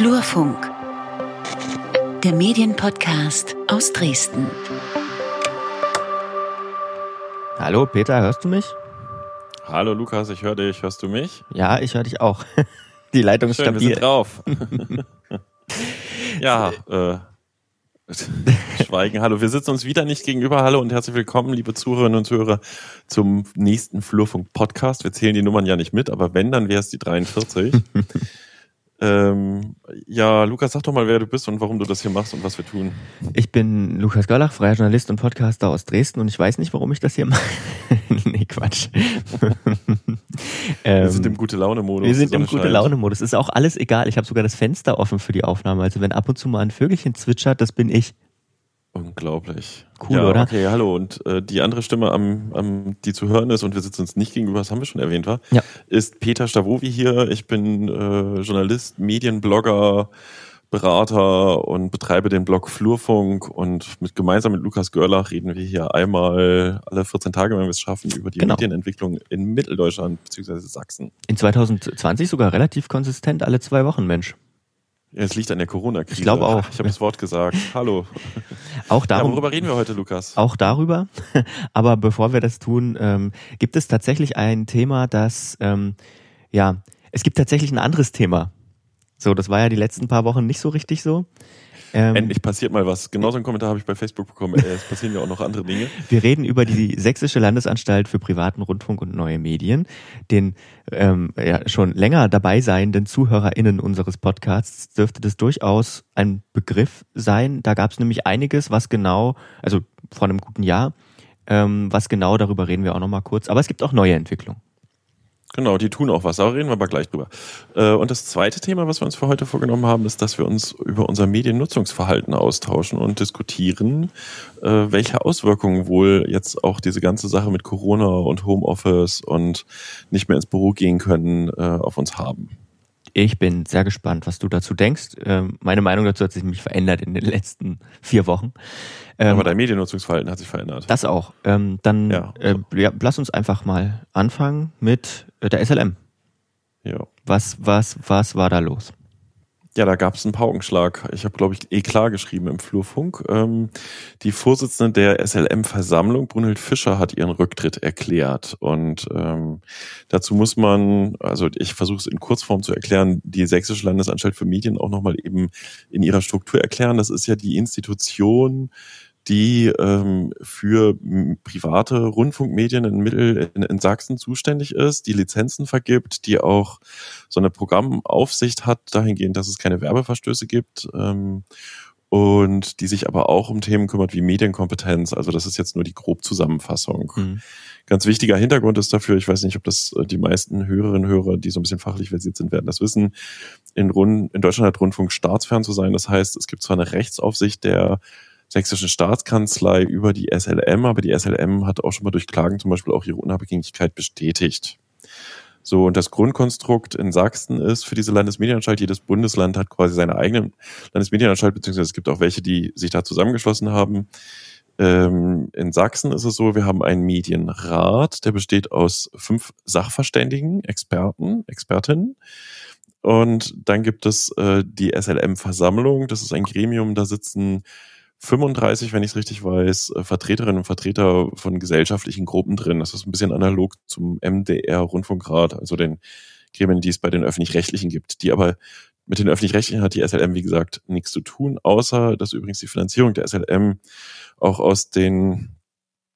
Flurfunk, der Medienpodcast aus Dresden. Hallo Peter, hörst du mich? Hallo Lukas, ich höre dich. Hörst du mich? Ja, ich höre dich auch. Die Leitung ist Schön, stabil. wir sind drauf. ja, äh, Schweigen. Hallo, wir sitzen uns wieder nicht gegenüber. Hallo und herzlich willkommen, liebe Zuhörerinnen und Zuhörer, zum nächsten Flurfunk-Podcast. Wir zählen die Nummern ja nicht mit, aber wenn, dann wäre es die 43. ähm, ja, Lukas, sag doch mal, wer du bist und warum du das hier machst und was wir tun. Ich bin Lukas Görlach, freier Journalist und Podcaster aus Dresden und ich weiß nicht, warum ich das hier mache. nee, Quatsch. wir sind im Gute-Laune-Modus. Wir sind im Gute-Laune-Modus. Ist auch alles egal. Ich habe sogar das Fenster offen für die Aufnahme. Also wenn ab und zu mal ein Vögelchen zwitschert, das bin ich. Unglaublich. Cool, ja, oder? Okay, hallo. Und äh, die andere Stimme, am, am, die zu hören ist, und wir sitzen uns nicht gegenüber, das haben wir schon erwähnt, war, Ja. ist Peter Stavovi hier. Ich bin äh, Journalist, Medienblogger, Berater und betreibe den Blog Flurfunk. Und mit, gemeinsam mit Lukas Görlach reden wir hier einmal alle 14 Tage, wenn wir es schaffen, über die Genau. Medienentwicklung in Mitteldeutschland bzw. Sachsen. In 2020 sogar relativ konsistent alle zwei Wochen, Mensch. Ja, Es liegt an der Corona-Krise. Ich glaube auch. Ich habe das Wort gesagt. Hallo. Auch Ja, darum, worüber reden wir heute, Lukas? auch darüber. Aber bevor wir das tun, ähm, gibt es tatsächlich ein Thema, das, ähm, ja, es gibt tatsächlich ein anderes Thema. So, das war ja die letzten paar Wochen nicht so richtig so. Ähm, Endlich passiert mal was. Genauso einen Kommentar habe ich bei Facebook bekommen. Äh, Es passieren ja auch noch andere Dinge. Wir reden über die Sächsische Landesanstalt für privaten Rundfunk und neue Medien, den ähm, ja, schon länger dabei seienden ZuhörerInnen unseres Podcasts dürfte das durchaus ein Begriff sein. Da gab es nämlich einiges, was genau, also vor einem guten Jahr, ähm, was genau, darüber reden wir auch nochmal kurz. Aber es gibt auch neue Entwicklungen. Genau, die tun auch was, aber reden wir aber gleich drüber. Äh, Und das zweite Thema, was wir uns für heute vorgenommen haben, ist, dass wir uns über unser Mediennutzungsverhalten austauschen und diskutieren, äh, welche Auswirkungen wohl jetzt auch diese ganze Sache mit Corona und Homeoffice und nicht mehr ins Büro gehen können äh, auf uns haben. Ich bin sehr gespannt, was du dazu denkst. Ähm, meine Meinung dazu hat sich nämlich verändert in den letzten vier Wochen. Ähm, Aber dein Mediennutzungsverhalten hat sich verändert. Das auch. Ähm, dann Ja. lass uns einfach mal anfangen mit der SLM. Ja. Was, was, was war da los? Ja, da gab es einen Paukenschlag. Ich habe, glaube ich, eh klar geschrieben im Flurfunk. Ähm, die Vorsitzende der SLM-Versammlung, Brunhild Fischer, hat ihren Rücktritt erklärt. Und ähm, dazu muss man, also ich versuche es in Kurzform zu erklären, die Sächsische Landesanstalt für Medien auch nochmal eben in ihrer Struktur erklären. Das ist ja die Institution, die ähm, für m, private Rundfunkmedien in Mittel in, in Sachsen zuständig ist, die Lizenzen vergibt, die auch so eine Programmaufsicht hat, dahingehend, dass es keine Werbeverstöße gibt. Ähm, und die sich aber auch um Themen kümmert wie Medienkompetenz. Also das ist jetzt nur die Grobzusammenfassung. Hm. Ganz wichtiger Hintergrund ist dafür, ich weiß nicht, ob das äh, die meisten Hörerinnen und Hörer, die so ein bisschen fachlich versiert sind, werden das wissen. In, Rund, in Deutschland hat Rundfunk staatsfern zu sein. Das heißt, es gibt zwar eine Rechtsaufsicht der sächsischen Staatskanzlei über die SLM, aber die SLM hat auch schon mal durch Klagen zum Beispiel auch ihre Unabhängigkeit bestätigt. So, und das Grundkonstrukt in Sachsen ist für diese Landesmedienanstalt, jedes Bundesland hat quasi seine eigene Landesmedienanstalt, beziehungsweise es gibt auch welche, die sich da zusammengeschlossen haben. Ähm, in Sachsen ist es so, wir haben einen Medienrat, der besteht aus fünf Sachverständigen, Experten, Expertinnen. Und dann gibt es äh, die SLM-Versammlung, das ist ein Gremium, da sitzen 35, wenn ich es richtig weiß, äh, Vertreterinnen und Vertreter von gesellschaftlichen Gruppen drin. Das ist ein bisschen analog zum MDR-Rundfunkrat, also den Gremien, die es bei den Öffentlich-Rechtlichen gibt, die aber mit den Öffentlich-Rechtlichen hat die SLM, wie gesagt, nichts zu tun, außer dass übrigens die Finanzierung der SLM auch aus den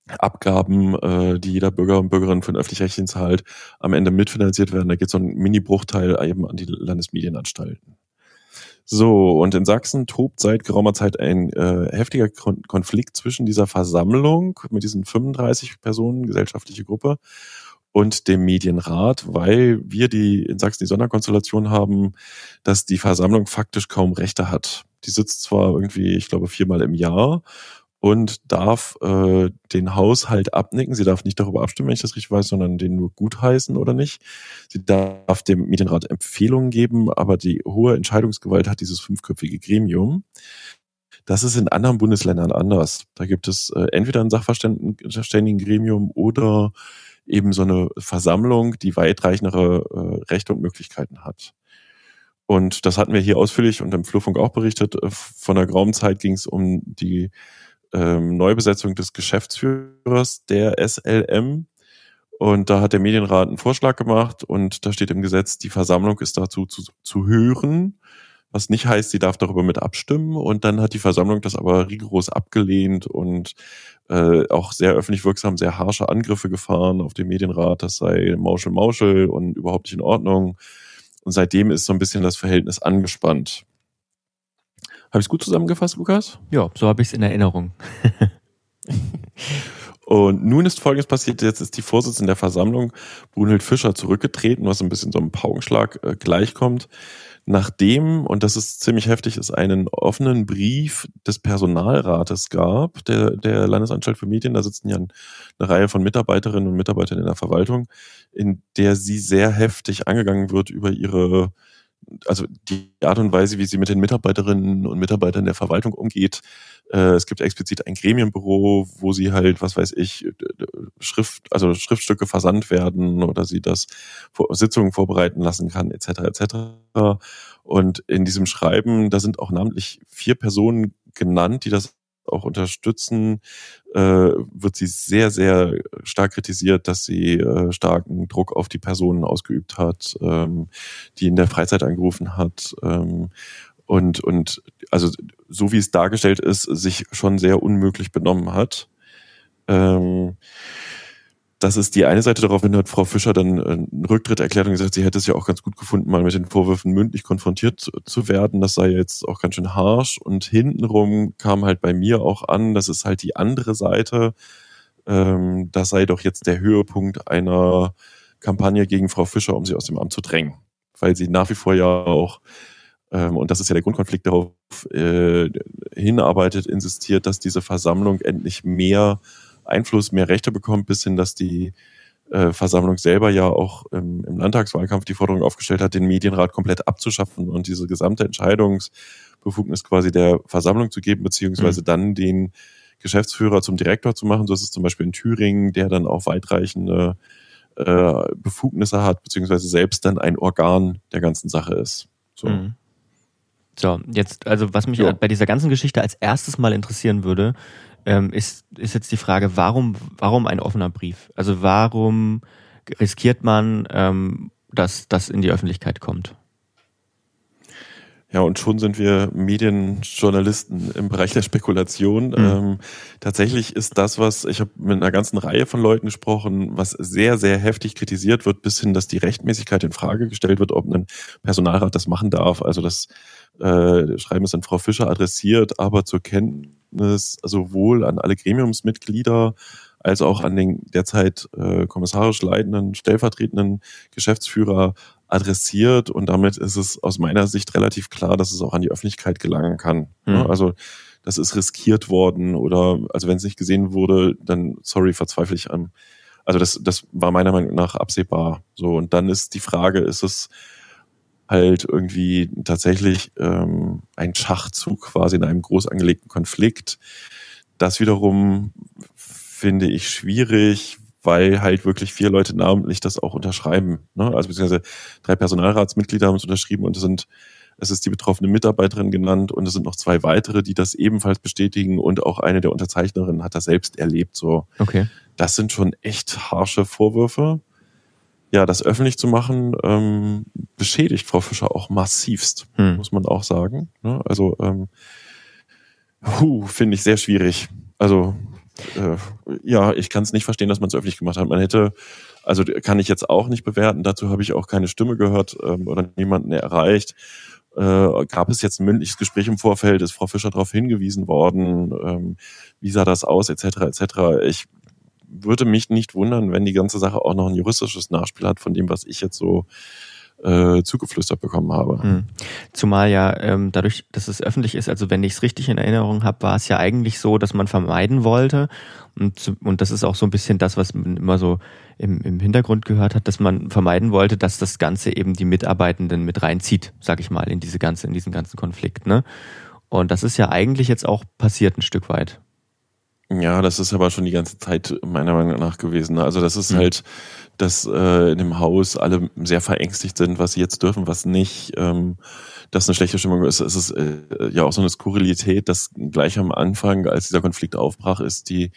Abgaben, äh, die jeder Bürger und Bürgerin von öffentlich-rechtlichen zahlt, am Ende mitfinanziert werden. Da geht so ein Mini-Bruchteil eben an die Landesmedienanstalten. So, und in Sachsen tobt seit geraumer Zeit ein äh, heftiger Kon Konflikt zwischen dieser Versammlung mit diesen 35 Personen, gesellschaftliche Gruppe, und dem Medienrat, weil wir die in Sachsen die Sonderkonstellation haben, dass die Versammlung faktisch kaum Rechte hat. Die sitzt zwar irgendwie, ich glaube, viermal im Jahr und darf äh, den Haushalt abnicken. Sie darf nicht darüber abstimmen, wenn ich das richtig weiß, sondern den nur gutheißen oder nicht. Sie darf dem Medienrat Empfehlungen geben, aber die hohe Entscheidungsgewalt hat dieses fünfköpfige Gremium. Das ist in anderen Bundesländern anders. Da gibt es äh, entweder ein Sachverständigengremium oder eben so eine Versammlung, die weitreichendere äh, Rechte und Möglichkeiten hat. Und das hatten wir hier ausführlich und im Flurfunk auch berichtet. Äh, von der grauen Zeit ging es um die ähm, Neubesetzung des Geschäftsführers der SLM. Und da hat der Medienrat einen Vorschlag gemacht und da steht im Gesetz, die Versammlung ist dazu zu, zu hören, was nicht heißt, sie darf darüber mit abstimmen. Und dann hat die Versammlung das aber rigoros abgelehnt und äh, auch sehr öffentlich wirksam sehr harsche Angriffe gefahren auf den Medienrat, das sei Mauschel Mauschel und überhaupt nicht in Ordnung. Und seitdem ist so ein bisschen das Verhältnis angespannt. Habe ich es gut zusammengefasst, Lukas? Ja, so habe ich es in Erinnerung. Und nun ist Folgendes passiert. Jetzt ist die Vorsitzende der Versammlung, Brunhild Fischer, zurückgetreten, was ein bisschen so einem Paukenschlag äh, gleichkommt nachdem, und das ist ziemlich heftig, es einen offenen Brief des Personalrates gab, der, der Landesanstalt für Medien, da sitzen ja eine Reihe von Mitarbeiterinnen und Mitarbeitern in der Verwaltung, in der sie sehr heftig angegangen wird über ihre also die Art und Weise, wie sie mit den Mitarbeiterinnen und Mitarbeitern der Verwaltung umgeht. Äh, es gibt explizit ein Gremienbüro, wo sie halt, was weiß ich, Schrift, also Schriftstücke versandt werden oder sie das Sitzungen vorbereiten lassen kann, etc. etc. Und in diesem Schreiben, da sind auch namentlich vier Personen genannt, die das auch unterstützen, äh, wird sie sehr, sehr stark kritisiert, dass sie äh, starken Druck auf die Personen ausgeübt hat, ähm, die in der Freizeit angerufen hat. Ähm, und, und also so wie es dargestellt ist, sich schon sehr unmöglich benommen hat. Ähm, das ist die eine Seite. Daraufhin hat Frau Fischer dann einen Rücktritt erklärt und gesagt, sie hätte es ja auch ganz gut gefunden, mal mit den Vorwürfen mündlich konfrontiert zu werden. Das sei jetzt auch ganz schön harsch. Und hintenrum kam halt bei mir auch an, das ist halt die andere Seite. Ähm, das sei doch jetzt der Höhepunkt einer Kampagne gegen Frau Fischer, um sie aus dem Amt zu drängen. Weil sie nach wie vor ja auch ähm, und das ist ja der Grundkonflikt darauf äh, hinarbeitet, insistiert, dass diese Versammlung endlich mehr Einfluss, mehr Rechte bekommt, bis hin, dass die äh, Versammlung selber ja auch im, im Landtagswahlkampf die Forderung aufgestellt hat, den Medienrat komplett abzuschaffen und diese gesamte Entscheidungsbefugnis quasi der Versammlung zu geben, beziehungsweise mhm. dann den Geschäftsführer zum Direktor zu machen. So ist es zum Beispiel in Thüringen, der dann auch weitreichende äh, Befugnisse hat, beziehungsweise selbst dann ein Organ der ganzen Sache ist. So. Mhm. So, jetzt, also was mich ja. bei dieser ganzen Geschichte als erstes mal interessieren würde, ähm, ist, ist jetzt die Frage, warum, warum ein offener Brief? Also warum riskiert man, ähm, dass das in die Öffentlichkeit kommt? Ja, und schon sind wir Medienjournalisten im Bereich der Spekulation. Mhm. Ähm, tatsächlich ist das, was ich habe mit einer ganzen Reihe von Leuten gesprochen, was sehr, sehr heftig kritisiert wird, bis hin, dass die Rechtmäßigkeit in Frage gestellt wird, ob ein Personalrat das machen darf. Also das äh, Schreiben ist an Frau Fischer adressiert, aber zur Kenntnis sowohl an alle Gremiumsmitglieder als auch an den derzeit äh, kommissarisch leitenden, stellvertretenden Geschäftsführer adressiert und damit ist es aus meiner Sicht relativ klar, dass es auch an die Öffentlichkeit gelangen kann. Mhm. Also das ist riskiert worden oder also wenn es nicht gesehen wurde, dann sorry, verzweifle ich an. Also das, das war meiner Meinung nach absehbar. So und dann ist die Frage, ist es halt irgendwie tatsächlich ähm, ein Schachzug quasi in einem groß angelegten Konflikt. Das wiederum finde ich schwierig, weil halt wirklich vier Leute namentlich das auch unterschreiben. Ne? Also beziehungsweise drei Personalratsmitglieder haben es unterschrieben und es sind es ist die betroffene Mitarbeiterin genannt und es sind noch zwei weitere, die das ebenfalls bestätigen und auch eine der Unterzeichnerinnen hat das selbst erlebt. So, okay. das sind schon echt harsche Vorwürfe ja, das öffentlich zu machen, ähm, beschädigt Frau Fischer auch massivst, hm. muss man auch sagen. Ne? Also, ähm, finde ich sehr schwierig. Also, äh, ja, ich kann es nicht verstehen, dass man es öffentlich gemacht hat. Man hätte, also kann ich jetzt auch nicht bewerten, dazu habe ich auch keine Stimme gehört ähm, oder niemanden erreicht. Äh, gab es jetzt ein mündliches Gespräch im Vorfeld? Ist Frau Fischer darauf hingewiesen worden? Ähm, wie sah das aus, etc., etc.? Ich würde mich nicht wundern, wenn die ganze Sache auch noch ein juristisches Nachspiel hat von dem, was ich jetzt so äh, zugeflüstert bekommen habe. Hm. Zumal ja ähm, dadurch, dass es öffentlich ist, also wenn ich es richtig in Erinnerung habe, war es ja eigentlich so, dass man vermeiden wollte und, und das ist auch so ein bisschen das, was man immer so im, im Hintergrund gehört hat, dass man vermeiden wollte, dass das Ganze eben die Mitarbeitenden mit reinzieht, sag ich mal, in diese ganze, in diesen ganzen Konflikt. Ne? Und das ist ja eigentlich jetzt auch passiert ein Stück weit. Ja, das ist aber schon die ganze Zeit meiner Meinung nach gewesen. Also das ist mhm. halt, dass äh, in dem Haus alle sehr verängstigt sind, was sie jetzt dürfen, was nicht. Ähm, dass eine schlechte Stimmung ist. Es ist äh, ja auch so eine Skurrilität, dass gleich am Anfang, als dieser Konflikt aufbrach, ist die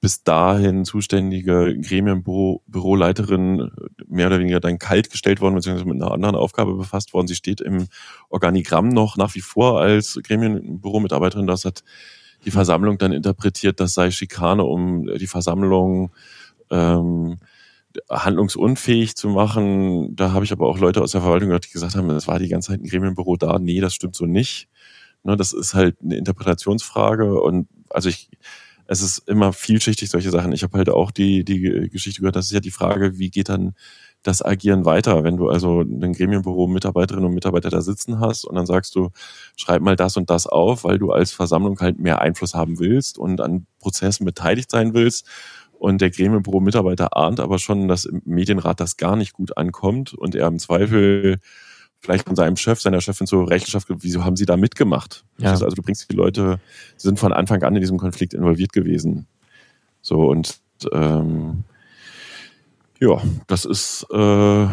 bis dahin zuständige Gremienbüroleiterin mehr oder weniger dann kalt gestellt worden, beziehungsweise mit einer anderen Aufgabe befasst worden. Sie steht im Organigramm noch nach wie vor als Gremienbüromitarbeiterin. Das hat die Versammlung dann interpretiert, das sei Schikane, um die Versammlung ähm, handlungsunfähig zu machen. Da habe ich aber auch Leute aus der Verwaltung gehört, die gesagt haben, es war die ganze Zeit ein Gremienbüro da. Nee, das stimmt so nicht. Ne, das ist halt eine Interpretationsfrage und also ich, es ist immer vielschichtig, solche Sachen. Ich habe halt auch die, die Geschichte gehört, das ist ja die Frage, wie geht dann das Agieren weiter, wenn du also ein Gremienbüro Mitarbeiterinnen und Mitarbeiter da sitzen hast und dann sagst du, schreib mal das und das auf, weil du als Versammlung halt mehr Einfluss haben willst und an Prozessen beteiligt sein willst und der Gremienbüro-Mitarbeiter ahnt aber schon, dass im Medienrat das gar nicht gut ankommt und er im Zweifel vielleicht von seinem Chef, seiner Chefin zur Rechenschaft, wieso haben sie da mitgemacht? Ja. Also du bringst die Leute, sie sind von Anfang an in diesem Konflikt involviert gewesen. So und ähm, ja, das ist äh,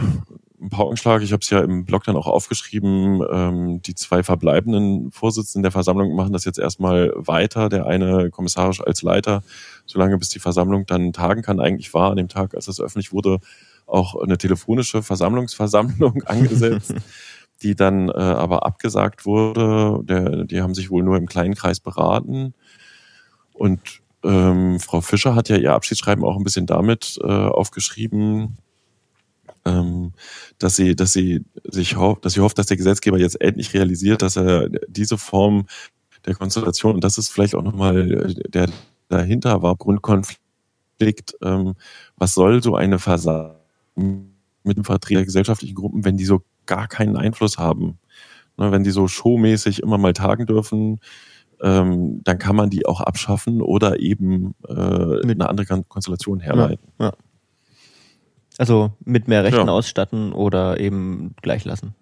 ein Paukenschlag. Ich habe es ja im Blog dann auch aufgeschrieben. Ähm, die zwei verbleibenden Vorsitzenden der Versammlung machen das jetzt erstmal weiter. Der eine kommissarisch als Leiter, solange bis die Versammlung dann tagen kann. Eigentlich war an dem Tag, als das öffentlich wurde, auch eine telefonische Versammlungsversammlung angesetzt, die dann äh, aber abgesagt wurde. Der, die haben sich wohl nur im kleinen Kreis beraten. Und ähm, Frau Fischer hat ja ihr Abschiedsschreiben auch ein bisschen damit äh, aufgeschrieben, ähm, dass sie, dass sie sich hofft, dass sie hofft, dass der Gesetzgeber jetzt endlich realisiert, dass er diese Form der Konstellation, und das ist vielleicht auch nochmal der dahinter war, Grundkonflikt, ähm, was soll so eine Versammlung mit dem Vertreter gesellschaftlichen Gruppen, wenn die so gar keinen Einfluss haben? Ne, wenn die so showmäßig immer mal tagen dürfen, ähm, dann kann man die auch abschaffen oder eben äh, eine andere Konstellation herleiten. Ja, ja. Also mit mehr Rechten ja. ausstatten oder eben gleich lassen.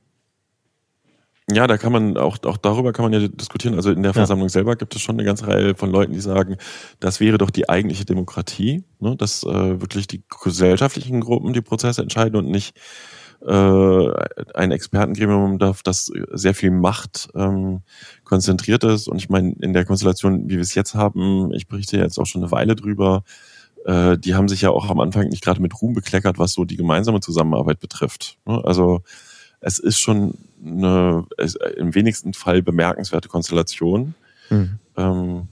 Ja, da kann man auch, auch darüber kann man ja diskutieren. Also in der Versammlung ja. selber gibt es schon eine ganze Reihe von Leuten, die sagen, das wäre doch die eigentliche Demokratie, ne? dass äh, wirklich die gesellschaftlichen Gruppen die Prozesse entscheiden und nicht ein Expertengremium darf, das sehr viel Macht ähm, konzentriert ist. Und ich meine, in der Konstellation, wie wir es jetzt haben, ich berichte jetzt auch schon eine Weile drüber, äh, die haben sich ja auch am Anfang nicht gerade mit Ruhm bekleckert, was so die gemeinsame Zusammenarbeit betrifft. Ne? Also es ist schon eine im wenigsten Fall bemerkenswerte Konstellation. Mhm. Ähm,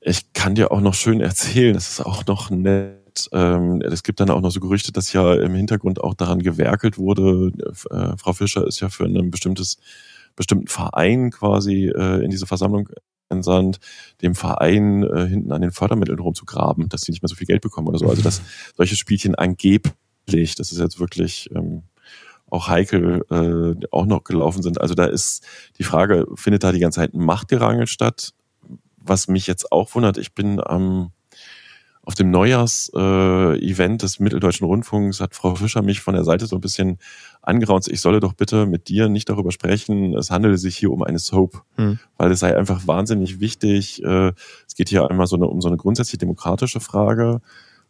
ich kann dir auch noch schön erzählen, das ist auch noch nett. Ähm, es gibt dann auch noch so Gerüchte, dass ja im Hintergrund auch daran gewerkelt wurde. Äh, Frau Fischer ist ja für ein bestimmtes bestimmten Verein quasi äh, in diese Versammlung entsandt, dem Verein äh, hinten an den Fördermitteln rumzugraben, dass sie nicht mehr so viel Geld bekommen oder so. Also dass solche Spielchen angeblich, das ist jetzt wirklich ähm, auch heikel, äh, auch noch gelaufen sind. Also da ist die Frage, findet da die ganze Zeit ein Machtgerangel statt? Was mich jetzt auch wundert, ich bin am auf dem Neujahrs-Event äh, des Mitteldeutschen Rundfunks hat Frau Fischer mich von der Seite so ein bisschen angeraunt, ich solle doch bitte mit dir nicht darüber sprechen, es handele sich hier um eine Soap, hm. weil es sei einfach wahnsinnig wichtig. Äh, es geht hier einmal so eine, um so eine grundsätzlich demokratische Frage.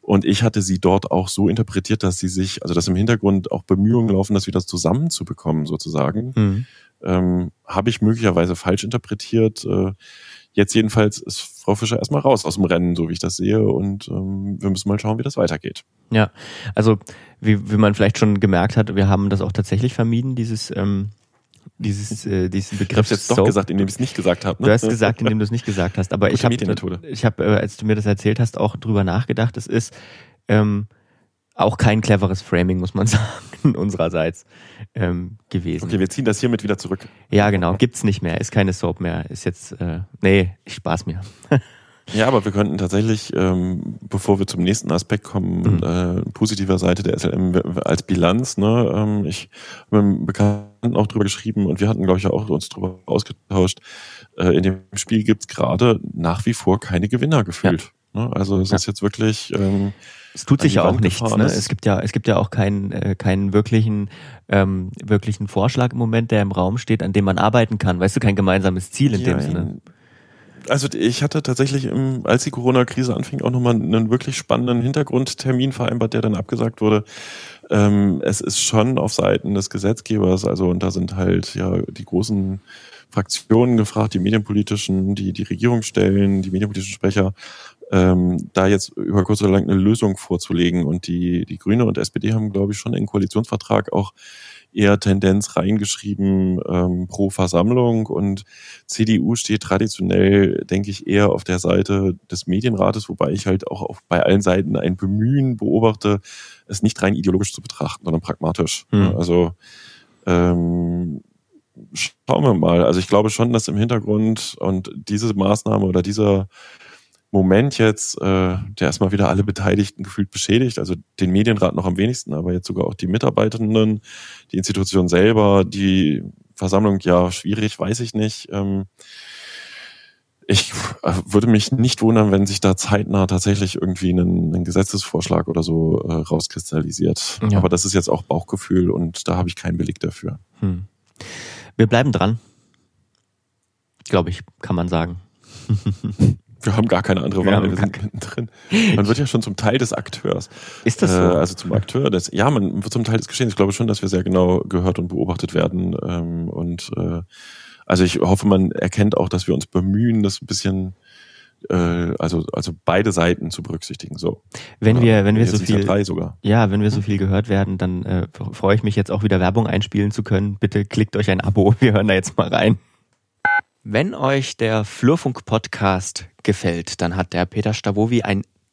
Und ich hatte sie dort auch so interpretiert, dass sie sich, also dass im Hintergrund auch Bemühungen laufen, das wieder zusammenzubekommen, sozusagen. Mhm. Ähm, Habe ich möglicherweise falsch interpretiert. Äh, Jetzt jedenfalls ist Frau Fischer erstmal raus aus dem Rennen, so wie ich das sehe. Und ähm, wir müssen mal schauen, wie das weitergeht. Ja, also wie, wie man vielleicht schon gemerkt hat, wir haben das auch tatsächlich vermieden, dieses ähm, dieses, äh, diesen Begriff. Ich habe jetzt doch Soap. gesagt, indem ich es nicht gesagt habe. Ne? Du hast gesagt, indem du es nicht gesagt hast. Aber Gute ich habe, ich habe, äh, als du mir das erzählt hast, auch drüber nachgedacht. Es ist ähm, auch kein cleveres Framing, muss man sagen, unsererseits ähm, gewesen. Okay, wir ziehen das hiermit wieder zurück. Ja, genau. Gibt's nicht mehr. Ist keine Soap mehr. Ist jetzt, äh, nee, ich spaß mir. ja, aber wir könnten tatsächlich, ähm, bevor wir zum nächsten Aspekt kommen, mhm. äh, positiver Seite der SLM als Bilanz. Ne? Ähm, ich habe mit einem Bekannten auch drüber geschrieben und wir hatten, glaube ich, auch uns drüber ausgetauscht. Äh, in dem Spiel gibt's gerade nach wie vor keine Gewinner gefühlt. Ja. Ne? Also es ja. ist jetzt wirklich... Ähm, es tut sich ja auch nichts. Ne? Es gibt ja, es gibt ja auch keinen, äh, keinen wirklichen, ähm, wirklichen Vorschlag im Moment, der im Raum steht, an dem man arbeiten kann. Weißt du, kein gemeinsames Ziel in ja, dem Sinne. Also ich hatte tatsächlich, im, als die Corona-Krise anfing, auch nochmal einen wirklich spannenden Hintergrundtermin vereinbart, der dann abgesagt wurde. Ähm, es ist schon auf Seiten des Gesetzgebers, also und da sind halt ja die großen Fraktionen gefragt, die medienpolitischen, die die Regierung stellen, die medienpolitischen Sprecher, ähm, da jetzt über kurz oder lang eine Lösung vorzulegen. Und die, die Grüne und SPD haben, glaube ich, schon in den Koalitionsvertrag auch eher Tendenz reingeschrieben ähm, pro Versammlung und CDU steht traditionell, denke ich, eher auf der Seite des Medienrates, wobei ich halt auch auf, bei allen Seiten ein Bemühen beobachte, es nicht rein ideologisch zu betrachten, sondern pragmatisch. Hm. Also ähm, schauen wir mal. Also ich glaube schon, dass im Hintergrund und diese Maßnahme oder dieser Moment jetzt, äh, der erstmal wieder alle Beteiligten gefühlt beschädigt, also den Medienrat noch am wenigsten, aber jetzt sogar auch die Mitarbeitenden, die Institution selber, die Versammlung, ja, schwierig, weiß ich nicht. Ähm, ich äh, würde mich nicht wundern, wenn sich da zeitnah tatsächlich irgendwie ein, ein Gesetzesvorschlag oder so äh, rauskristallisiert. Ja. Aber das ist jetzt auch Bauchgefühl und da habe ich keinen Beleg dafür. Hm. Wir bleiben dran. Glaube ich, kann man sagen. Wir haben gar keine andere Wahl, wir, wir sind mittendrin. Man wird ja schon zum Teil des Akteurs. Ist das so? Äh, also zum Akteur des, ja, man wird zum Teil des Geschehens. Ich glaube schon, dass wir sehr genau gehört und beobachtet werden. Ähm, und äh, also ich hoffe, man erkennt auch, dass wir uns bemühen, das ein bisschen äh, also also beide Seiten zu berücksichtigen so wenn wir wenn wir so viel ja wenn wir so viel gehört werden dann äh, freue ich mich jetzt auch wieder Werbung einspielen zu können bitte klickt euch ein Abo wir hören da jetzt mal rein wenn euch der Flurfunk Podcast gefällt, dann hat der Peter Stavovi ein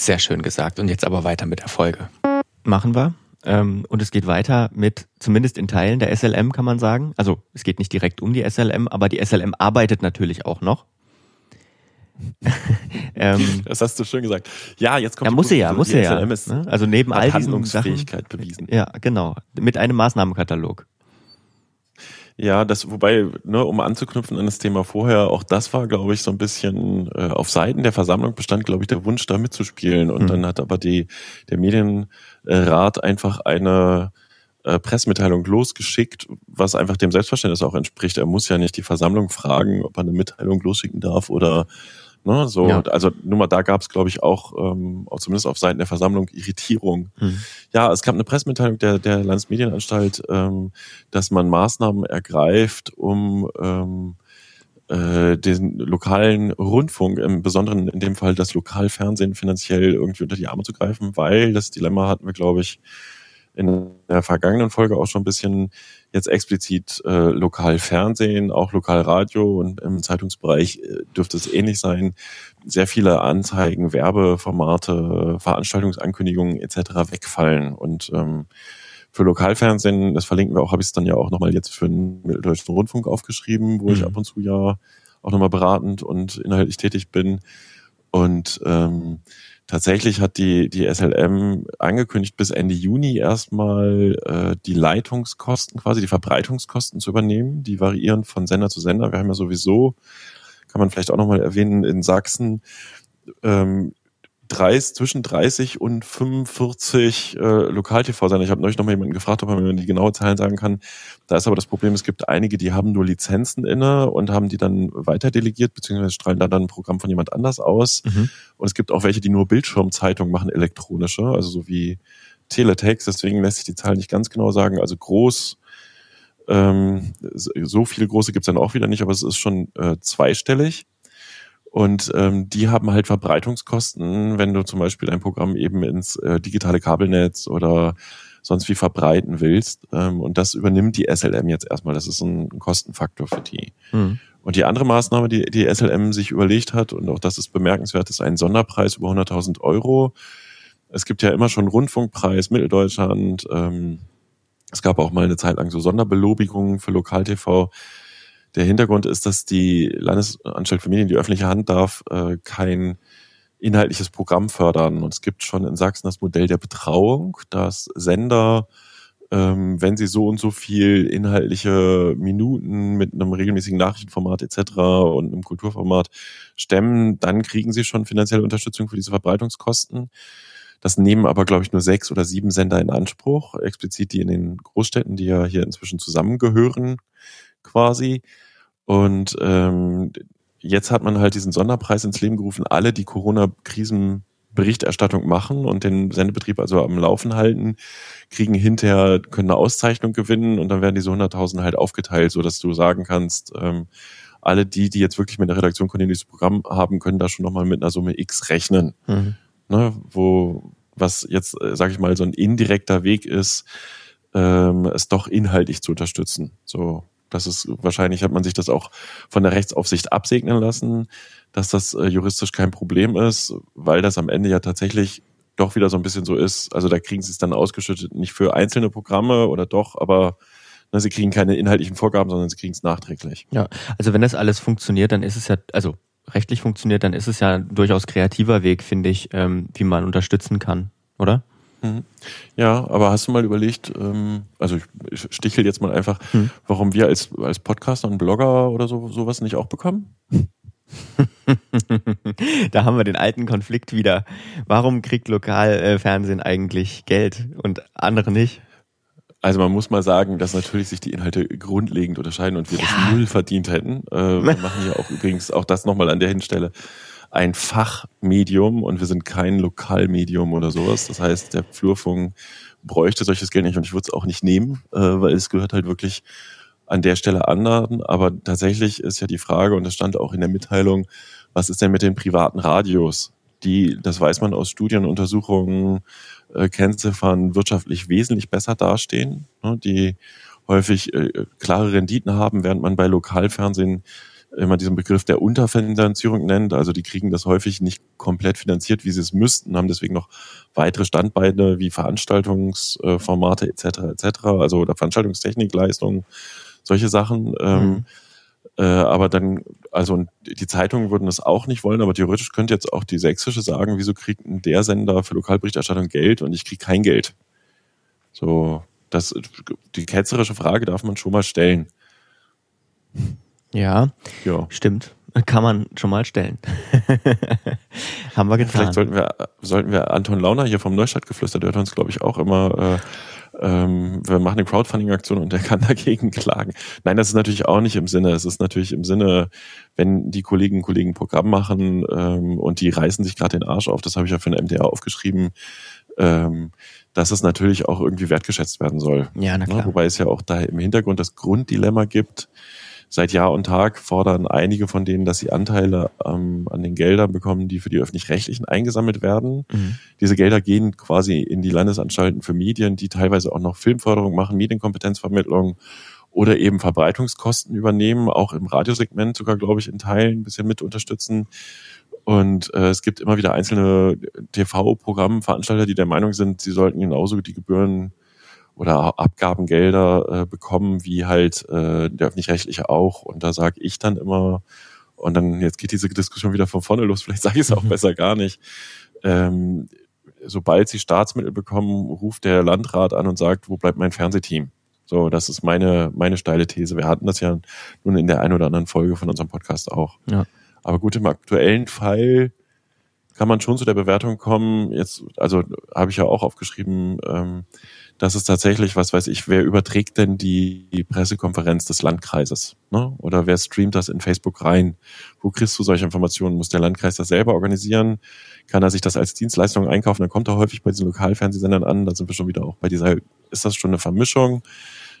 Sehr schön gesagt. Und jetzt aber weiter mit Erfolge. Machen wir. Ähm, und es geht weiter mit, zumindest in Teilen der SLM kann man sagen. Also es geht nicht direkt um die SLM, aber die SLM arbeitet natürlich auch noch. ähm, das hast du schön gesagt. Ja, jetzt kommt ja, muss sie ja, muss sie ja. Ne? Also neben all diesen Sachen, bewiesen. Ja, genau. Mit einem Maßnahmenkatalog. Ja, das, wobei, ne, um anzuknüpfen an das Thema vorher, auch das war, glaube ich, so ein bisschen äh, auf Seiten der Versammlung bestand, glaube ich, der Wunsch, da mitzuspielen. Und mhm. dann hat aber die, der Medienrat einfach eine äh, Pressemitteilung losgeschickt, was einfach dem Selbstverständnis auch entspricht. Er muss ja nicht die Versammlung fragen, ob er eine Mitteilung losschicken darf oder Ne, so, ja. also nur mal da gab es, glaube ich, auch, ähm, auch zumindest auf Seiten der Versammlung Irritierung. Hm. Ja, es gab eine Pressemitteilung der, der Landesmedienanstalt, ähm, dass man Maßnahmen ergreift, um ähm, äh, den lokalen Rundfunk, im Besonderen in dem Fall das Lokalfernsehen finanziell irgendwie unter die Arme zu greifen, weil das Dilemma hatten wir, glaube ich, in der vergangenen Folge auch schon ein bisschen jetzt explizit äh, lokal Fernsehen, auch lokal Radio und im Zeitungsbereich äh, dürfte es ähnlich sein. Sehr viele Anzeigen, Werbeformate, Veranstaltungsankündigungen etc. wegfallen und ähm, für Lokalfernsehen, das verlinken wir auch, habe ich es dann ja auch nochmal jetzt für den Mitteldeutschen Rundfunk aufgeschrieben, wo mhm. ich ab und zu ja auch nochmal beratend und inhaltlich tätig bin. Und ähm, Tatsächlich hat die, die SLM angekündigt, bis Ende Juni erstmal äh, die Leitungskosten, quasi die Verbreitungskosten zu übernehmen. Die variieren von Sender zu Sender. Wir haben ja sowieso, kann man vielleicht auch nochmal erwähnen, in Sachsen ähm, 30, zwischen 30 und 45 äh, Lokal-TV-Sender. Ich habe neulich noch mal jemanden gefragt, ob er mir die genaue Zahlen sagen kann. Da ist aber das Problem, es gibt einige, die haben nur Lizenzen inne und haben die dann weiter delegiert, beziehungsweise strahlen da dann ein Programm von jemand anders aus. Mhm. Und es gibt auch welche, die nur Bildschirmzeitung machen, elektronische, also so wie Teletext. Deswegen lässt sich die Zahl nicht ganz genau sagen. Also groß ähm, so viele große gibt's dann auch wieder nicht, aber es ist schon äh, zweistellig. Und ähm, die haben halt Verbreitungskosten, wenn du zum Beispiel ein Programm eben ins äh, digitale Kabelnetz oder sonst wie verbreiten willst. Ähm, und das übernimmt die SLM jetzt erstmal. Das ist ein, ein Kostenfaktor für die. Mhm. Und die andere Maßnahme, die die SLM sich überlegt hat, und auch das ist bemerkenswert, ist ein Sonderpreis über 100.000 Euro. Es gibt ja immer schon Rundfunkpreis, Mitteldeutschland. Ähm, es gab auch mal eine Zeit lang so Sonderbelobigungen für Lokal-TV Der Hintergrund ist, dass die Landesanstalt für Medien, die öffentliche Hand darf, äh, kein inhaltliches Programm fördern. Und es gibt schon in Sachsen das Modell der Betrauung, dass Sender, ähm, wenn sie so und so viel inhaltliche Minuten mit einem regelmäßigen Nachrichtenformat etc. und einem Kulturformat stemmen, dann kriegen sie schon finanzielle Unterstützung für diese Verbreitungskosten. Das nehmen aber, glaube ich, nur sechs oder sieben Sender in Anspruch, explizit die in den Großstädten, die ja hier inzwischen zusammengehören, quasi. Und ähm, jetzt hat man halt diesen Sonderpreis ins Leben gerufen, alle, die Corona-Krisenberichterstattung machen und den Sendebetrieb also am Laufen halten, kriegen hinterher, können eine Auszeichnung gewinnen und dann werden diese 100.000 halt aufgeteilt, so dass du sagen kannst, ähm, alle die, die jetzt wirklich mit der Redaktion Cornelius Programm haben, können da schon nochmal mit einer Summe X rechnen. Mhm. Ne, wo, was jetzt, äh, sage ich mal, so ein indirekter Weg ist, ähm, es doch inhaltlich zu unterstützen. So, das ist wahrscheinlich hat man sich das auch von der Rechtsaufsicht absegnen lassen, dass das äh, juristisch kein Problem ist, weil das am Ende ja tatsächlich doch wieder so ein bisschen so ist. Also da kriegen sie es dann ausgeschüttet, nicht für einzelne Programme oder doch, aber ne, sie kriegen keine inhaltlichen Vorgaben, sondern sie kriegen es nachträglich. Ja, also wenn das alles funktioniert, dann ist es ja, also rechtlich funktioniert, dann ist es ja ein durchaus kreativer Weg, finde ich, ähm, wie man unterstützen kann, oder? Mhm. Ja, aber hast du mal überlegt, ähm, also ich stichel jetzt mal einfach, hm. warum wir als, als Podcaster und Blogger oder so sowas nicht auch bekommen? da haben wir den alten Konflikt wieder. Warum kriegt Lokalfernsehen eigentlich Geld und andere nicht? Also man muss mal sagen, dass natürlich sich die Inhalte grundlegend unterscheiden und wir ja. das null verdient hätten. Äh, wir machen hier auch übrigens auch das nochmal an der Hinstelle ein Fachmedium und wir sind kein Lokalmedium oder sowas. Das heißt, der Flurfunk bräuchte solches Geld nicht und ich würde es auch nicht nehmen, äh, weil es gehört halt wirklich an der Stelle anderen. Aber tatsächlich ist ja die Frage, und das stand auch in der Mitteilung, was ist denn mit den privaten Radios? Die, das weiß man aus Studienuntersuchungen, äh, Kennziffern wirtschaftlich wesentlich besser dastehen, ne, die häufig äh, klare Renditen haben, während man bei Lokalfernsehen immer diesen Begriff der Unterfinanzierung nennt. Also die kriegen das häufig nicht komplett finanziert, wie sie es müssten, haben deswegen noch weitere Standbeine wie Veranstaltungsformate etc. etc. Also oder Veranstaltungstechnikleistungen, solche Sachen. Ähm, mhm. Äh, aber dann, also die Zeitungen würden das auch nicht wollen, aber theoretisch könnte jetzt auch die Sächsische sagen, wieso kriegt denn der Sender für Lokalberichterstattung Geld und ich kriege kein Geld? So, das, die ketzerische Frage darf man schon mal stellen. Ja, ja, stimmt. Kann man schon mal stellen. Haben wir getan. Vielleicht sollten wir, sollten wir Anton Launer hier vom Neustadtgeflüster, der hört uns, glaube ich, auch immer, äh, ähm, wir machen eine Crowdfunding-Aktion und der kann dagegen klagen. Nein, das ist natürlich auch nicht im Sinne. Es ist natürlich im Sinne, wenn die Kolleginnen und Kollegen Programm machen ähm, und die reißen sich gerade den Arsch auf, das habe ich ja für den MDR aufgeschrieben, ähm, dass es natürlich auch irgendwie wertgeschätzt werden soll. Ja, na ne? klar. Wobei es ja auch da im Hintergrund das Grunddilemma gibt, seit Jahr und Tag fordern einige von denen, dass sie Anteile ähm, an den Geldern bekommen, die für die öffentlich-rechtlichen eingesammelt werden. Mhm. Diese Gelder gehen quasi in die Landesanstalten für Medien, die teilweise auch noch Filmförderung machen, Medienkompetenzvermittlung oder eben Verbreitungskosten übernehmen, auch im Radiosegment sogar, glaube ich, in Teilen ein bisschen mit unterstützen. Und äh, es gibt immer wieder einzelne TV-Programmveranstalter, die der Meinung sind, sie sollten genauso die Gebühren oder Abgabengelder äh, bekommen, wie halt äh, der öffentlich-rechtliche auch. Und da sage ich dann immer, und dann jetzt geht diese Diskussion wieder von vorne los, vielleicht sage ich es auch mhm. besser gar nicht. Ähm, sobald sie Staatsmittel bekommen, ruft der Landrat an und sagt, wo bleibt mein Fernsehteam? So, das ist meine, meine steile These. Wir hatten das ja nun in der einen oder anderen Folge von unserem Podcast auch. Ja. Aber gut, im aktuellen Fall kann man schon zu der Bewertung kommen. Jetzt, also habe ich ja auch aufgeschrieben, ähm, das ist tatsächlich, was weiß ich, wer überträgt denn die, die Pressekonferenz des Landkreises? Ne? Oder wer streamt das in Facebook rein? Wo kriegst du solche Informationen? Muss der Landkreis das selber organisieren? Kann er sich das als Dienstleistung einkaufen? Dann kommt er häufig bei diesen Lokalfernsehsendern an. Da sind wir schon wieder auch bei dieser, ist das schon eine Vermischung?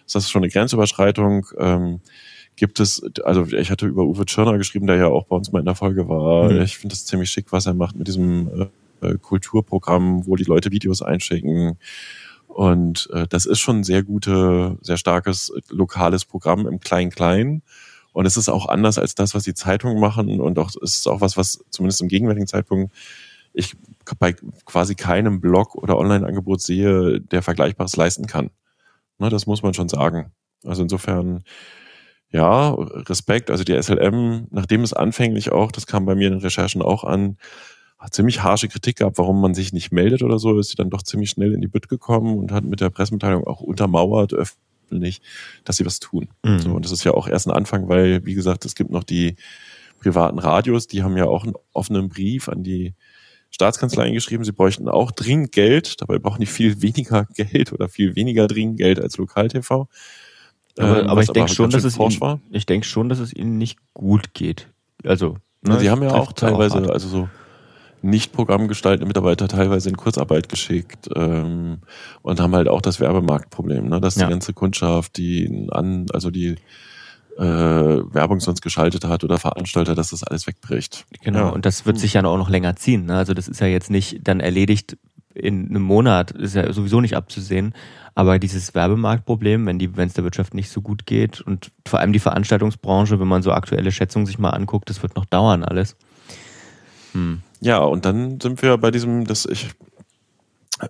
Ist das schon eine Grenzüberschreitung? Ähm, gibt es, also ich hatte über Uwe Tschirner geschrieben, der ja auch bei uns mal in der Folge war. Mhm. Ich finde das ziemlich schick, was er macht mit diesem äh, Kulturprogramm, wo die Leute Videos einschicken und äh, das ist schon ein sehr gute, sehr starkes äh, lokales Programm im Klein-Klein. Und es ist auch anders als das, was die Zeitungen machen. Und auch es ist auch was, was zumindest im gegenwärtigen Zeitpunkt ich bei quasi keinem Blog oder Online-Angebot sehe, der Vergleichbares leisten kann. Ne, das muss man schon sagen. Also insofern ja, Respekt, also die SLM, nachdem es anfänglich auch, das kam bei mir in den Recherchen auch an, ziemlich harsche Kritik gehabt, warum man sich nicht meldet oder so, ist sie dann doch ziemlich schnell in die Bütt gekommen und hat mit der Pressemitteilung auch untermauert, öffentlich, dass sie was tun. Mhm. So, und das ist ja auch erst ein Anfang, weil, wie gesagt, es gibt noch die privaten Radios, die haben ja auch einen offenen Brief an die Staatskanzleien geschrieben, sie bräuchten auch dringend Geld, dabei brauchen die viel weniger Geld oder viel weniger dringend Geld als Lokal-TV. Aber, ähm, aber ich denke schon, dass es ihnen, ich denke schon, dass es ihnen nicht gut geht. Also, ne, sie haben ja auch teilweise, also so nicht programmgestaltende Mitarbeiter teilweise in Kurzarbeit geschickt ähm, und haben halt auch das Werbemarktproblem, ne, dass ja. die ganze Kundschaft, die an, also die äh, Werbung sonst geschaltet hat oder Veranstalter, dass das alles wegbricht. Genau, ja. und das wird sich ja auch noch länger ziehen. Ne? Also das ist ja jetzt nicht dann erledigt in einem Monat, ist ja sowieso nicht abzusehen. Aber dieses Werbemarktproblem, wenn die, wenn es der Wirtschaft nicht so gut geht und vor allem die Veranstaltungsbranche, wenn man so aktuelle Schätzungen sich mal anguckt, das wird noch dauern alles. Hm. Ja, und dann sind wir bei diesem, dass ich,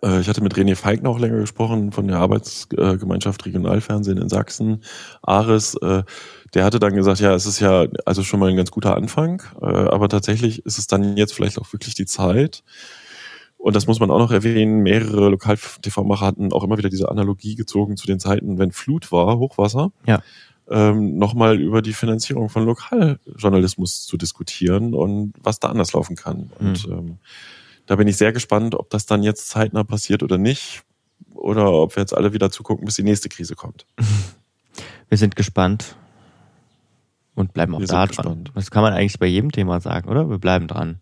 äh, ich hatte mit René Feig noch länger gesprochen von der Arbeitsgemeinschaft Regionalfernsehen in Sachsen, Ares. Äh, der hatte dann gesagt, ja, es ist ja also schon mal ein ganz guter Anfang, äh, aber tatsächlich ist es dann jetzt vielleicht auch wirklich die Zeit, und das muss man auch noch erwähnen, mehrere Lokal-TV-Macher hatten auch immer wieder diese Analogie gezogen zu den Zeiten, wenn Flut war, Hochwasser. Ja. Ähm, nochmal über die Finanzierung von Lokaljournalismus zu diskutieren und was da anders laufen kann. Und mhm. ähm, da bin ich sehr gespannt, ob das dann jetzt zeitnah passiert oder nicht. Oder ob wir jetzt alle wieder zugucken, bis die nächste Krise kommt. Wir sind gespannt und bleiben auch wir da dran. Gespannt. Das kann man eigentlich bei jedem Thema sagen, oder? Wir bleiben dran.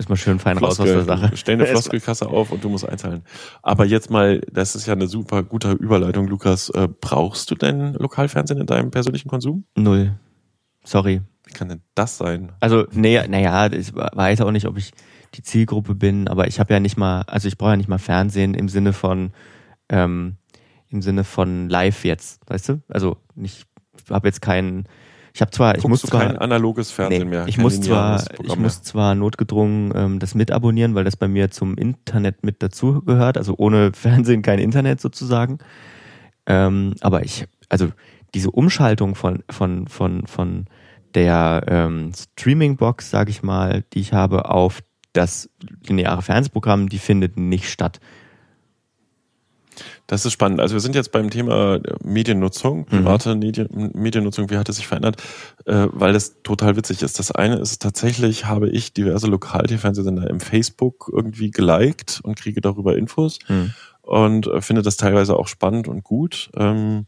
Ist mal schön fein Floskel, raus aus der Sache. Stell eine Floskelkasse auf und du musst einzahlen. Aber jetzt mal, das ist ja eine super gute Überleitung, Lukas. Äh, brauchst du denn Lokalfernsehen in deinem persönlichen Konsum? Null. Sorry. Wie kann denn das sein? Also, nee, naja, ich weiß auch nicht, ob ich die Zielgruppe bin, aber ich habe ja nicht mal, also ich brauche ja nicht mal Fernsehen im Sinne von, ähm, im Sinne von live jetzt, weißt du? Also nicht, habe jetzt keinen ich habe zwar, ich muss zwar kein analoges Fernsehen nee, mehr. Ich muss zwar, ich muss zwar notgedrungen ähm, das mitabonnieren, weil das bei mir zum Internet mit dazu gehört. Also ohne Fernsehen kein Internet sozusagen. Ähm, aber ich, also diese Umschaltung von von von von der ähm, Streaming-Box, sage ich mal, die ich habe, auf das lineare Fernsehprogramm, die findet nicht statt. Das ist spannend. Also wir sind jetzt beim Thema äh, Mediennutzung, mhm. private mhm. Mediennutzung, wie hat es sich verändert, äh, weil das total witzig ist. Das eine ist tatsächlich, habe ich diverse Lokal-TV-Fernsehsender im Facebook irgendwie geliked und kriege darüber Infos mhm. und äh, finde das teilweise auch spannend und gut. Ähm,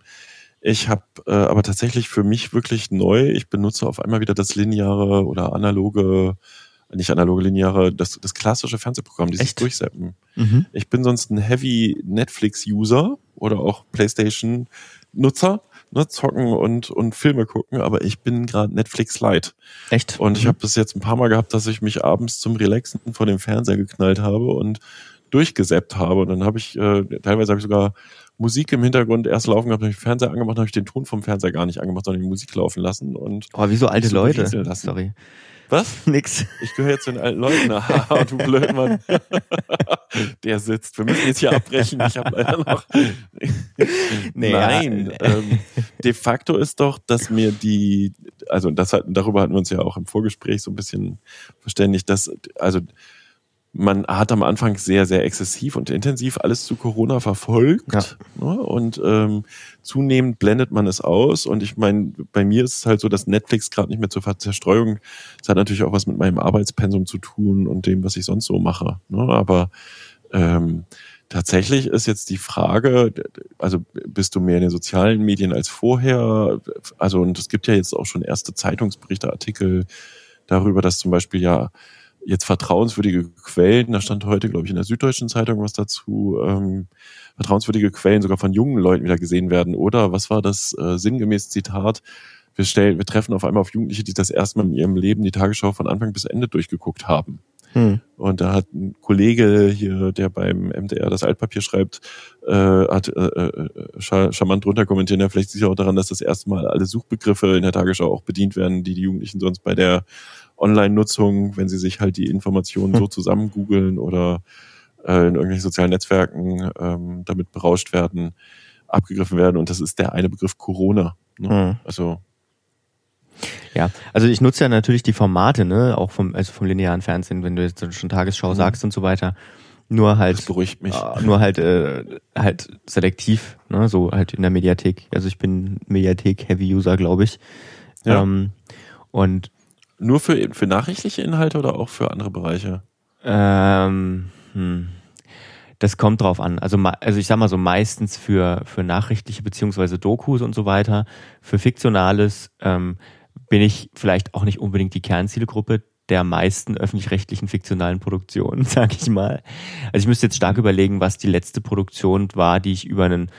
ich habe äh, aber tatsächlich für mich wirklich neu, ich benutze auf einmal wieder das lineare oder analoge nicht analoge lineare, das, das klassische Fernsehprogramm, dieses Echt? Durchseppen. Mhm. Ich bin sonst ein Heavy Netflix-User oder auch PlayStation-Nutzer, ne, zocken und, und Filme gucken, aber ich bin gerade Netflix Light. Echt? Und mhm. ich habe das jetzt ein paar Mal gehabt, dass ich mich abends zum Relaxen vor dem Fernseher geknallt habe und durchgesäppt habe. Und dann habe ich, äh, teilweise habe ich sogar Musik im Hintergrund erst laufen gehabt, habe ich den Fernseher angemacht, habe ich den Ton vom Fernseher gar nicht angemacht, sondern die Musik laufen lassen. Und Aber wie so alte Leute. Sorry. Was? Nix. Ich gehöre jetzt zu den alten Leuten. Aha, du Blödmann. Der sitzt. Wir müssen jetzt hier abbrechen. Ich habe leider noch. nee, Nein. Ja. Ähm, de facto ist doch, dass mir die, also das darüber hatten wir uns ja auch im Vorgespräch so ein bisschen verständigt, dass, also man hat am Anfang sehr, sehr exzessiv und intensiv alles zu Corona verfolgt. Ja. Ne? Und ähm, zunehmend blendet man es aus. Und ich meine, bei mir ist es halt so, dass Netflix gerade nicht mehr zur Zerstreuung, das hat natürlich auch was mit meinem Arbeitspensum zu tun und dem, was ich sonst so mache. Ne? Aber ähm, tatsächlich ist jetzt die Frage, also bist du mehr in den sozialen Medien als vorher? Also, und es gibt ja jetzt auch schon erste Zeitungsberichte, Artikel darüber, dass zum Beispiel ja jetzt vertrauenswürdige Quellen, da stand heute, glaube ich, in der Süddeutschen Zeitung was dazu, ähm, vertrauenswürdige Quellen sogar von jungen Leuten wieder gesehen werden. Oder was war das äh, sinngemäß Zitat? Wir, stellen, wir treffen auf einmal auf Jugendliche, die das erste Mal in ihrem Leben die Tagesschau von Anfang bis Ende durchgeguckt haben. Hm. Und da hat ein Kollege hier, der beim MDR das Altpapier schreibt, äh, hat äh, äh, charmant drunter kommentiert, ja, vielleicht sicher auch daran, dass das erste Mal alle Suchbegriffe in der Tagesschau auch bedient werden, die die Jugendlichen sonst bei der Online-Nutzung, wenn sie sich halt die Informationen hm. so zusammen googeln oder äh, in irgendwelchen sozialen Netzwerken ähm, damit berauscht werden, abgegriffen werden. Und das ist der eine Begriff Corona. Ne? Hm. Also Ja, also ich nutze ja natürlich die Formate, ne, auch vom, also vom linearen Fernsehen, wenn du jetzt schon Tagesschau mhm. sagst und so weiter. Nur halt, das beruhigt mich. Äh, nur halt, äh, halt selektiv, ne, so halt in der Mediathek. Also ich bin Mediathek-Heavy-User, glaube ich. Ja. Ähm, und nur für, für nachrichtliche Inhalte oder auch für andere Bereiche? Ähm, hm. Das kommt drauf an. Also, also ich sag mal so meistens für, für nachrichtliche beziehungsweise Dokus und so weiter. Für Fiktionales ähm, bin ich vielleicht auch nicht unbedingt die Kernzielgruppe der meisten öffentlich-rechtlichen fiktionalen Produktionen, sag ich mal. Also ich müsste jetzt stark überlegen, was die letzte Produktion war, die ich über einen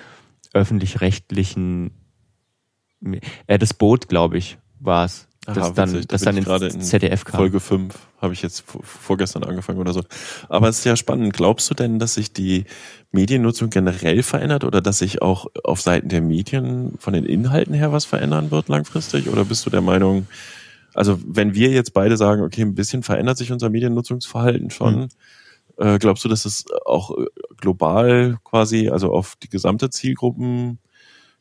öffentlich-rechtlichen, äh, das Boot, glaube ich, war es, das Aha, dann, witzig, das dann ins ZDF kam. Folge 5 habe ich jetzt vorgestern angefangen oder so. Aber es ist ja spannend. Glaubst du denn, dass sich die Mediennutzung generell verändert oder dass sich auch auf Seiten der Medien von den Inhalten her was verändern wird langfristig? Oder bist du der Meinung, also wenn wir jetzt beide sagen, okay, ein bisschen verändert sich unser Mediennutzungsverhalten schon, mhm. äh, glaubst du, dass es auch äh, global quasi, also auf die gesamte Zielgruppen,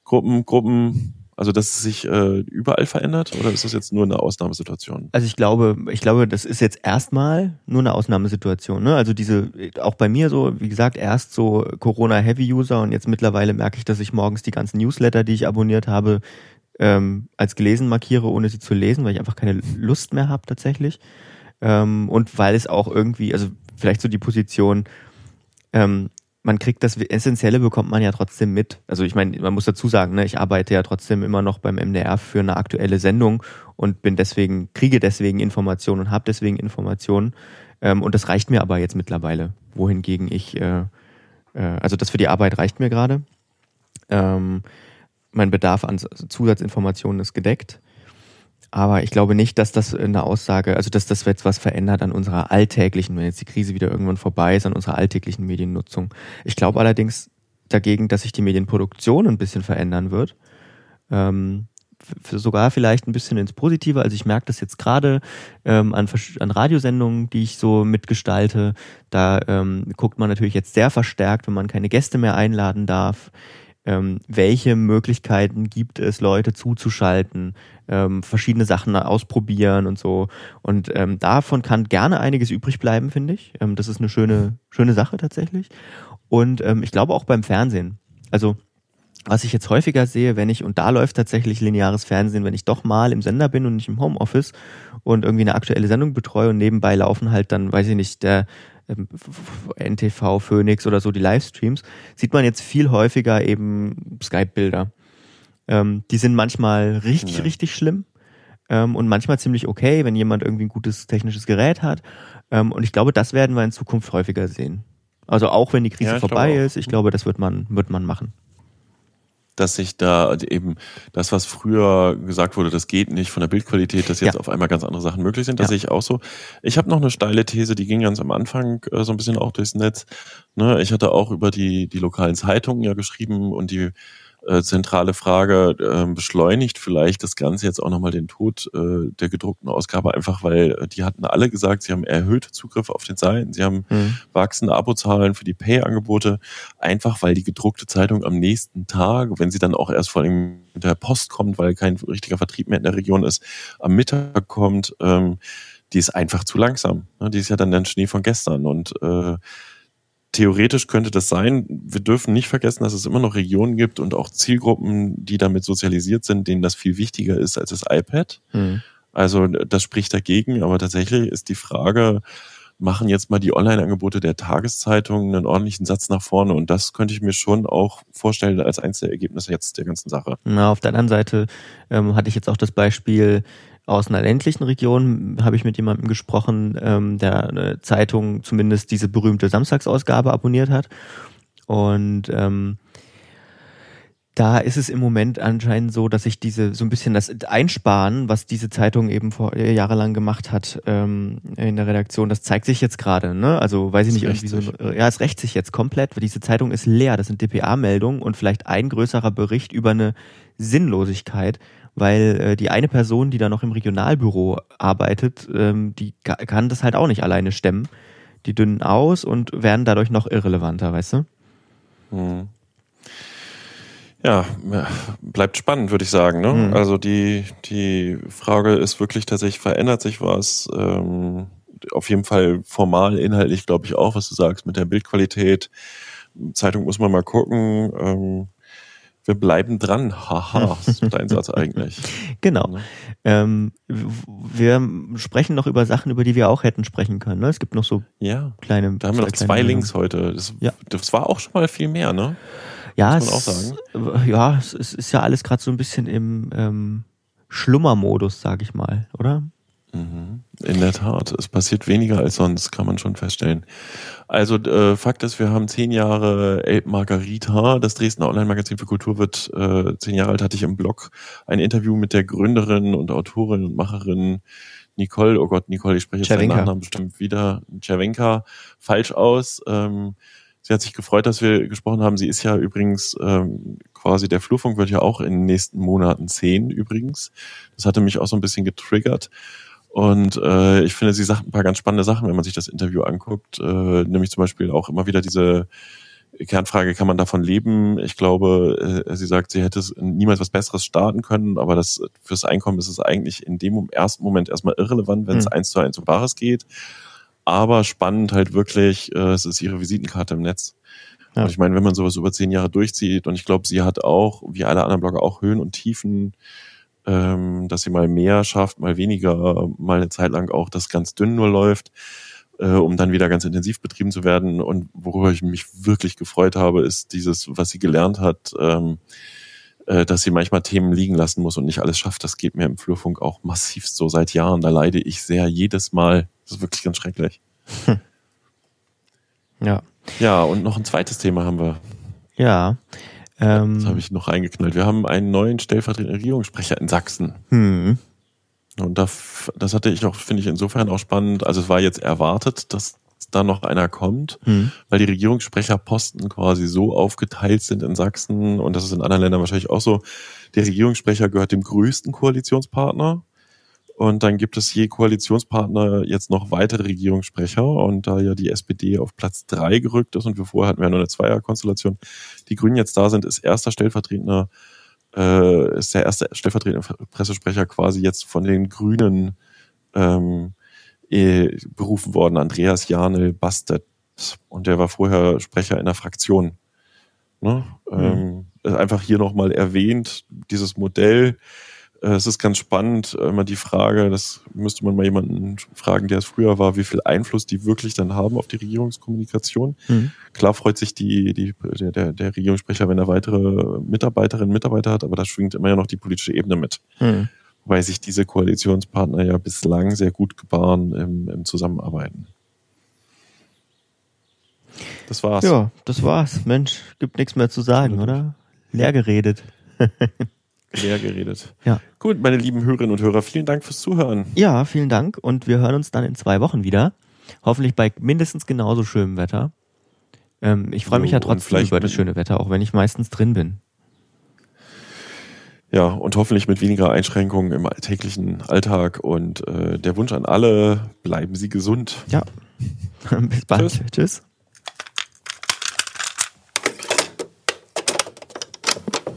Gruppen, Gruppen also, dass es sich äh, überall verändert oder ist das jetzt nur eine Ausnahmesituation? Also ich glaube, ich glaube, das ist jetzt erstmal nur eine Ausnahmesituation. Ne? Also diese, auch bei mir so, wie gesagt, erst so Corona-Heavy-User und jetzt mittlerweile merke ich, dass ich morgens die ganzen Newsletter, die ich abonniert habe, ähm, als gelesen markiere, ohne sie zu lesen, weil ich einfach keine Lust mehr habe tatsächlich. Ähm, und weil es auch irgendwie, also vielleicht so die Position, ähm, man kriegt das Essentielle bekommt man ja trotzdem mit. Also ich meine, man muss dazu sagen, ne, ich arbeite ja trotzdem immer noch beim MDR für eine aktuelle Sendung und bin deswegen, kriege deswegen Informationen und habe deswegen Informationen. Ähm, und das reicht mir aber jetzt mittlerweile. Wohingegen ich, äh, äh, also das für die Arbeit reicht mir gerade. Ähm, mein Bedarf an Zusatzinformationen ist gedeckt. Aber ich glaube nicht, dass das eine Aussage, also dass das jetzt was verändert an unserer alltäglichen, wenn jetzt die Krise wieder irgendwann vorbei ist, an unserer alltäglichen Mediennutzung. Ich glaube allerdings dagegen, dass sich die Medienproduktion ein bisschen verändern wird. Ähm, sogar vielleicht ein bisschen ins Positive. Also ich merke das jetzt gerade ähm, an, an Radiosendungen, die ich so mitgestalte. Da ähm, guckt man natürlich jetzt sehr verstärkt, wenn man keine Gäste mehr einladen darf ähm, welche Möglichkeiten gibt es, Leute zuzuschalten, ähm, verschiedene Sachen ausprobieren und so. Und ähm, davon kann gerne einiges übrig bleiben, finde ich. Ähm, das ist eine schöne, schöne Sache tatsächlich. Und ähm, ich glaube auch beim Fernsehen. Also was ich jetzt häufiger sehe, wenn ich, und da läuft tatsächlich lineares Fernsehen, wenn ich doch mal im Sender bin und nicht im Homeoffice und irgendwie eine aktuelle Sendung betreue und nebenbei laufen halt dann, weiß ich nicht, der ähm, NTV, Phoenix oder so, die Livestreams, sieht man jetzt viel häufiger eben Skype-Bilder. Ähm, die sind manchmal richtig, ja. richtig schlimm ähm, und manchmal ziemlich okay, wenn jemand irgendwie ein gutes technisches Gerät hat. Ähm, und ich glaube, das werden wir in Zukunft häufiger sehen. Also auch wenn die Krise ja, vorbei ist, ich glaube, das wird man, wird man machen dass sich da eben das, was früher gesagt wurde, das geht nicht von der Bildqualität, dass jetzt ja. auf einmal ganz andere Sachen möglich sind. Das ja. sehe ich auch so. Ich habe noch eine steile These, die ging ganz am Anfang äh, so ein bisschen auch durchs Netz. Ne, ich hatte auch über die, die lokalen Zeitungen ja geschrieben und die äh, zentrale Frage, äh, beschleunigt vielleicht das Ganze jetzt auch nochmal den Tod äh, der gedruckten Ausgabe, einfach weil äh, die hatten alle gesagt, sie haben erhöhte Zugriffe auf den Seiten, sie haben mhm. wachsende Abozahlen für die Pay-Angebote, einfach weil die gedruckte Zeitung am nächsten Tag, wenn sie dann auch erst vor allem mit der Post kommt, weil kein richtiger Vertrieb mehr in der Region ist, am Mittag kommt, ähm, die ist einfach zu langsam. Ne? Die ist ja dann der Schnee von gestern und äh, theoretisch könnte das sein. Wir dürfen nicht vergessen, dass es immer noch Regionen gibt und auch Zielgruppen, die damit sozialisiert sind, denen das viel wichtiger ist als das iPad. Mhm. Also das spricht dagegen, aber tatsächlich ist die Frage, machen jetzt mal die Online-Angebote der Tageszeitungen einen ordentlichen Satz nach vorne und das könnte ich mir schon auch vorstellen als eins der Ergebnisse jetzt der ganzen Sache. Na, auf der anderen Seite ähm, hatte ich jetzt auch das Beispiel, aus einer ländlichen Region habe ich mit jemandem gesprochen, ähm, der eine Zeitung zumindest diese berühmte Samstagsausgabe abonniert hat. Und ähm, da ist es im Moment anscheinend so, dass sich diese so ein bisschen das Einsparen, was diese Zeitung eben vor äh, jahrelang gemacht hat ähm, in der Redaktion, das zeigt sich jetzt gerade. Ne? Also weiß ich nicht irgendwie so. Ja, es rächt sich jetzt komplett, weil diese Zeitung ist leer. Das sind DPA-Meldungen und vielleicht ein größerer Bericht über eine Sinnlosigkeit weil äh, die eine Person, die da noch im Regionalbüro arbeitet, ähm, die kann das halt auch nicht alleine stemmen. Die dünnen aus und werden dadurch noch irrelevanter, weißt du? Hm. Ja, bleibt spannend, würde ich sagen. Ne? Mhm. Also die, die Frage ist wirklich tatsächlich, verändert sich was? Ähm, auf jeden Fall formal, inhaltlich glaube ich auch, was du sagst mit der Bildqualität. Zeitung muss man mal gucken. Ähm, wir bleiben dran. Haha, ist dein Satz eigentlich. Genau. Ne? Ähm, wir sprechen noch über Sachen, über die wir auch hätten sprechen können. Ne? Es gibt noch so Ja, kleine. da haben wir noch kleine zwei Dinge. Links heute. Das, Ja. das war auch schon mal viel mehr, ne? Ja, muss man auch es, ja, es ist, ist ja alles gerade so ein bisschen im ähm, Schlummermodus, sag ich mal, oder? Mhm. In der Tat, es passiert weniger als sonst, kann man schon feststellen. Also äh, Fakt ist, wir haben zehn Jahre Elb Margarita, das Dresdner Online-Magazin für Kultur wird äh, zehn Jahre alt, hatte ich im Blog ein Interview mit der Gründerin und Autorin und Macherin Nicole, oh Gott, Nicole, ich spreche jetzt deinen Cervenka. Nachnamen bestimmt wieder, Cervenka, falsch aus. Ähm, sie hat sich gefreut, dass wir gesprochen haben. Sie ist ja übrigens ähm, quasi, der Flurfunk wird ja auch in den nächsten Monaten zehn übrigens. Das hatte mich auch so ein bisschen getriggert. Und äh, ich finde, sie sagt ein paar ganz spannende Sachen, wenn man sich das Interview anguckt. Äh, nämlich zum Beispiel auch immer wieder diese Kernfrage, kann man davon leben? Ich glaube, äh, sie sagt, sie hätte niemals was Besseres starten können, aber das fürs Einkommen ist es eigentlich in dem ersten Moment erstmal irrelevant, wenn es Hm. eins zu eins um Bares geht. Aber spannend halt wirklich, äh, es ist ihre Visitenkarte im Netz. Ja. Und ich meine, wenn man sowas über zehn Jahre durchzieht, und ich glaube, sie hat auch, wie alle anderen Blogger, auch Höhen und Tiefen, ähm, dass sie mal mehr schafft, mal weniger, mal eine Zeit lang auch das ganz dünn nur läuft, äh, um dann wieder ganz intensiv betrieben zu werden. Und worüber ich mich wirklich gefreut habe, ist dieses, was sie gelernt hat, ähm, äh, dass sie manchmal Themen liegen lassen muss und nicht alles schafft. Das geht mir im Flurfunk auch massiv so seit Jahren. Da leide ich sehr jedes Mal. Das ist wirklich ganz schrecklich. Ja. Ja, und noch ein zweites Thema haben wir. Ja. Ähm, Das habe ich noch reingeknallt. Wir haben einen neuen stellvertretenden Regierungssprecher in Sachsen. hm, Und da, das hatte ich auch, finde ich insofern auch spannend. Also es war jetzt erwartet, dass da noch einer kommt, hm, weil die Regierungssprecherposten quasi so aufgeteilt sind in Sachsen und das ist in anderen Ländern wahrscheinlich auch so. Der Regierungssprecher gehört dem größten Koalitionspartner und dann gibt es je Koalitionspartner jetzt noch weitere Regierungssprecher und da ja die SPD auf Platz drei gerückt ist und wir vorher hatten wir ja nur eine Zweierkonstellation, die Grünen jetzt da sind, ist erster stellvertretender äh, ist der erste stellvertretende Pressesprecher quasi jetzt von den Grünen ähm, eh, berufen worden, Andreas Janel Bastet. Und der war vorher Sprecher in der Fraktion. Ne? Ähm, einfach hier nochmal erwähnt, dieses Modell. Äh, es ist ganz spannend, äh, immer die Frage, das müsste man mal jemanden fragen, der es früher war, wie viel Einfluss die wirklich dann haben auf die Regierungskommunikation. hm. Klar freut sich die, die, der, der, Regierungssprecher, wenn er weitere Mitarbeiterinnen und Mitarbeiter hat, aber da schwingt immer ja noch die politische Ebene mit. Hm. Weil sich diese Koalitionspartner ja bislang sehr gut gebaren im, im Zusammenarbeiten. Das war's. Ja, das war's. Mensch, gibt nichts mehr zu sagen, oder? Leer geredet. Leer geredet. Ja. Gut, meine lieben Hörerinnen und Hörer, vielen Dank fürs Zuhören. Ja, vielen Dank und wir hören uns dann in zwei Wochen wieder. Hoffentlich bei mindestens genauso schönem Wetter. Ähm, ich freue mich ja trotzdem über das schöne Wetter, auch wenn ich meistens drin bin. Ja, und hoffentlich mit weniger Einschränkungen im alltäglichen Alltag. Und äh, der Wunsch an alle, bleiben Sie gesund. Ja. Bis bald. Tschüss. Tschüss.